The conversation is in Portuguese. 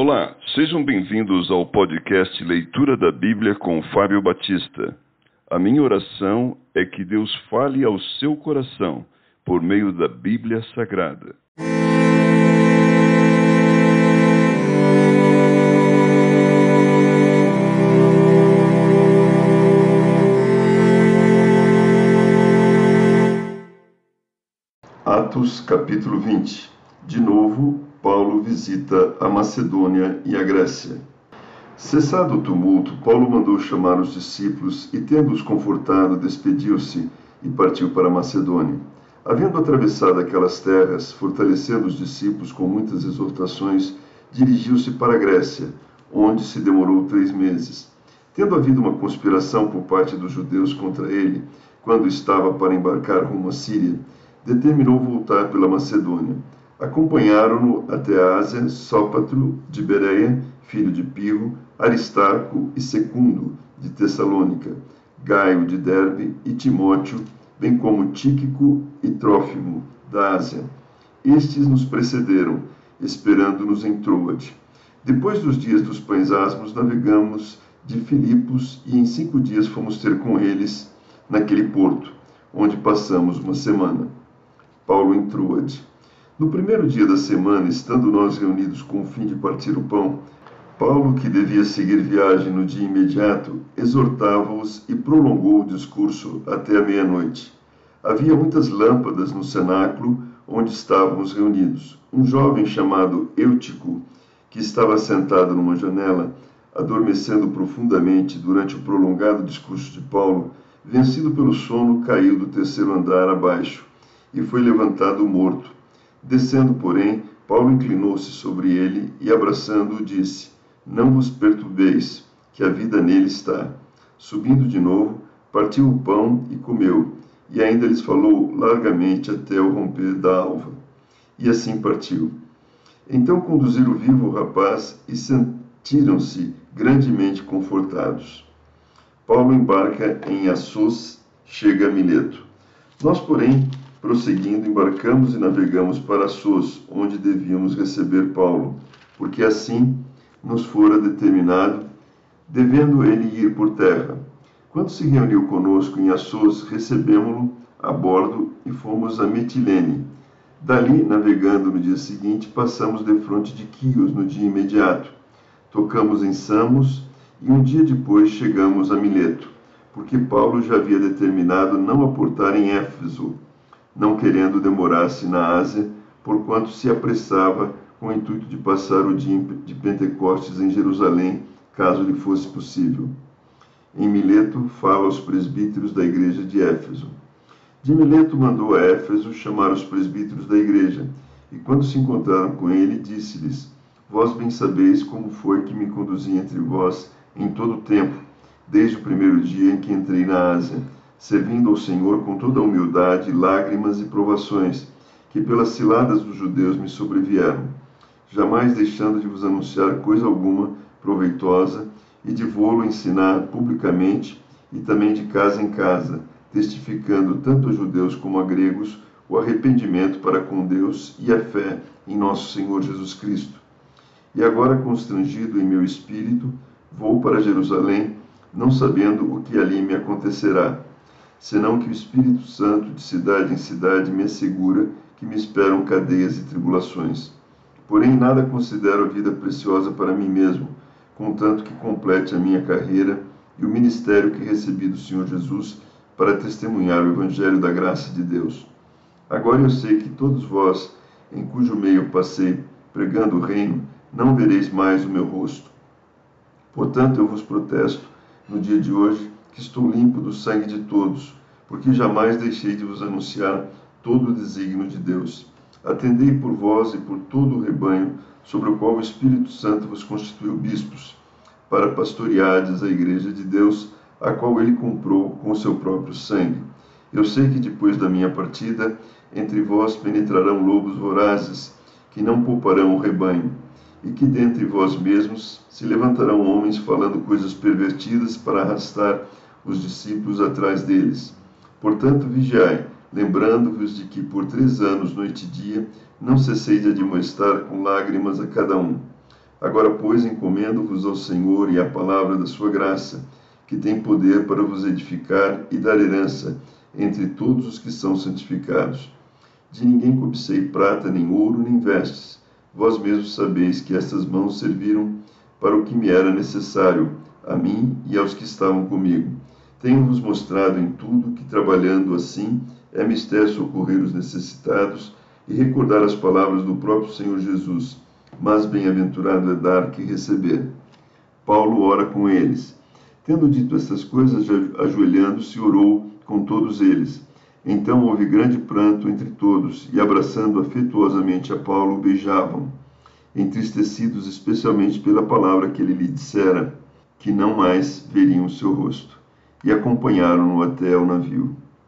Olá, sejam bem-vindos ao podcast Leitura da Bíblia com Fábio Batista. A minha oração é que Deus fale ao seu coração por meio da Bíblia Sagrada. Atos capítulo 20 De novo, Paulo visita a Macedônia e a Grécia. Cessado o tumulto, Paulo mandou chamar os discípulos e, tendo-os confortado, despediu-se e partiu para a Macedônia. Havendo atravessado aquelas terras, fortalecendo os discípulos com muitas exortações, dirigiu-se para a Grécia, onde se demorou três meses. Tendo havido uma conspiração por parte dos judeus contra ele, quando estava para embarcar rumo à Síria, determinou voltar pela Macedônia. Acompanharam-no até a Ásia Sópatro de Bereia, filho de Pirro, Aristarco e Secundo de Tessalônica, Gaio de Derbe e Timóteo, bem como Tíquico e Trófimo da Ásia. Estes nos precederam, esperando-nos em Troade. Depois dos dias dos pães asmos, navegamos de Filipos e em cinco dias fomos ter com eles naquele porto, onde passamos uma semana. Paulo em Troade. No primeiro dia da semana, estando nós reunidos com o fim de partir o pão, Paulo, que devia seguir viagem no dia imediato, exortava-os e prolongou o discurso até a meia-noite. Havia muitas lâmpadas no cenáculo onde estávamos reunidos. Um jovem chamado Eutico, que estava sentado numa janela, adormecendo profundamente durante o prolongado discurso de Paulo, vencido pelo sono, caiu do terceiro andar abaixo e foi levantado morto. Descendo, porém, Paulo inclinou-se sobre ele e, abraçando-o, disse: Não vos perturbeis, que a vida nele está. Subindo de novo, partiu o pão e comeu, e ainda lhes falou largamente até o romper da alva. E assim partiu. Então conduziram vivo o rapaz e sentiram-se grandemente confortados. Paulo embarca em Assos, chega a Mileto. Nós, porém, Prosseguindo, embarcamos e navegamos para Sos, onde devíamos receber Paulo, porque assim nos fora determinado, devendo ele ir por terra. Quando se reuniu conosco em Assos, recebemos-lo a bordo e fomos a Mitilene. Dali, navegando no dia seguinte, passamos de frente de Quios no dia imediato. Tocamos em Samos e um dia depois chegamos a Mileto, porque Paulo já havia determinado não aportar em Éfeso, não querendo demorar-se na Ásia, porquanto se apressava com o intuito de passar o dia de Pentecostes em Jerusalém, caso lhe fosse possível. Em Mileto, fala aos presbíteros da igreja de Éfeso. De Mileto mandou a Éfeso chamar os presbíteros da igreja, e quando se encontraram com ele, disse-lhes: Vós bem sabeis como foi que me conduzi entre vós em todo o tempo, desde o primeiro dia em que entrei na Ásia servindo ao Senhor com toda a humildade, lágrimas e provações, que pelas ciladas dos judeus me sobrevieram, jamais deixando de vos anunciar coisa alguma proveitosa e de vô-lo ensinar publicamente e também de casa em casa, testificando tanto a judeus como a gregos o arrependimento para com Deus e a fé em nosso Senhor Jesus Cristo. E agora, constrangido em meu espírito, vou para Jerusalém, não sabendo o que ali me acontecerá senão que o Espírito Santo, de cidade em cidade, me assegura que me esperam cadeias e tribulações. Porém, nada considero a vida preciosa para mim mesmo, contanto que complete a minha carreira e o ministério que recebi do Senhor Jesus para testemunhar o Evangelho da graça de Deus. Agora eu sei que todos vós, em cujo meio passei pregando o reino, não vereis mais o meu rosto. Portanto, eu vos protesto, no dia de hoje, que estou limpo do sangue de todos, porque jamais deixei de vos anunciar todo o desígnio de Deus. Atendei por vós e por todo o rebanho, sobre o qual o Espírito Santo vos constituiu bispos, para pastoreardes a igreja de Deus, a qual ele comprou com o seu próprio sangue. Eu sei que depois da minha partida, entre vós penetrarão lobos vorazes, que não pouparão o rebanho e que dentre vós mesmos se levantarão homens falando coisas pervertidas para arrastar os discípulos atrás deles. Portanto, vigiai, lembrando-vos de que por três anos, noite e dia, não cessei de admoestar com lágrimas a cada um. Agora, pois, encomendo-vos ao Senhor e à palavra da sua graça, que tem poder para vos edificar e dar herança entre todos os que são santificados. De ninguém cobicei prata, nem ouro, nem vestes. Vós mesmos sabeis que estas mãos serviram para o que me era necessário, a mim e aos que estavam comigo. Tenho-vos mostrado em tudo que, trabalhando assim, é mistério socorrer os necessitados e recordar as palavras do próprio Senhor Jesus. Mas bem-aventurado é dar que receber. Paulo ora com eles. Tendo dito essas coisas, ajoelhando-se, orou com todos eles. Então houve grande pranto entre todos, e abraçando afetuosamente a Paulo, beijavam, entristecidos especialmente pela palavra que ele lhe dissera, que não mais veriam o seu rosto, e acompanharam-no até ao navio.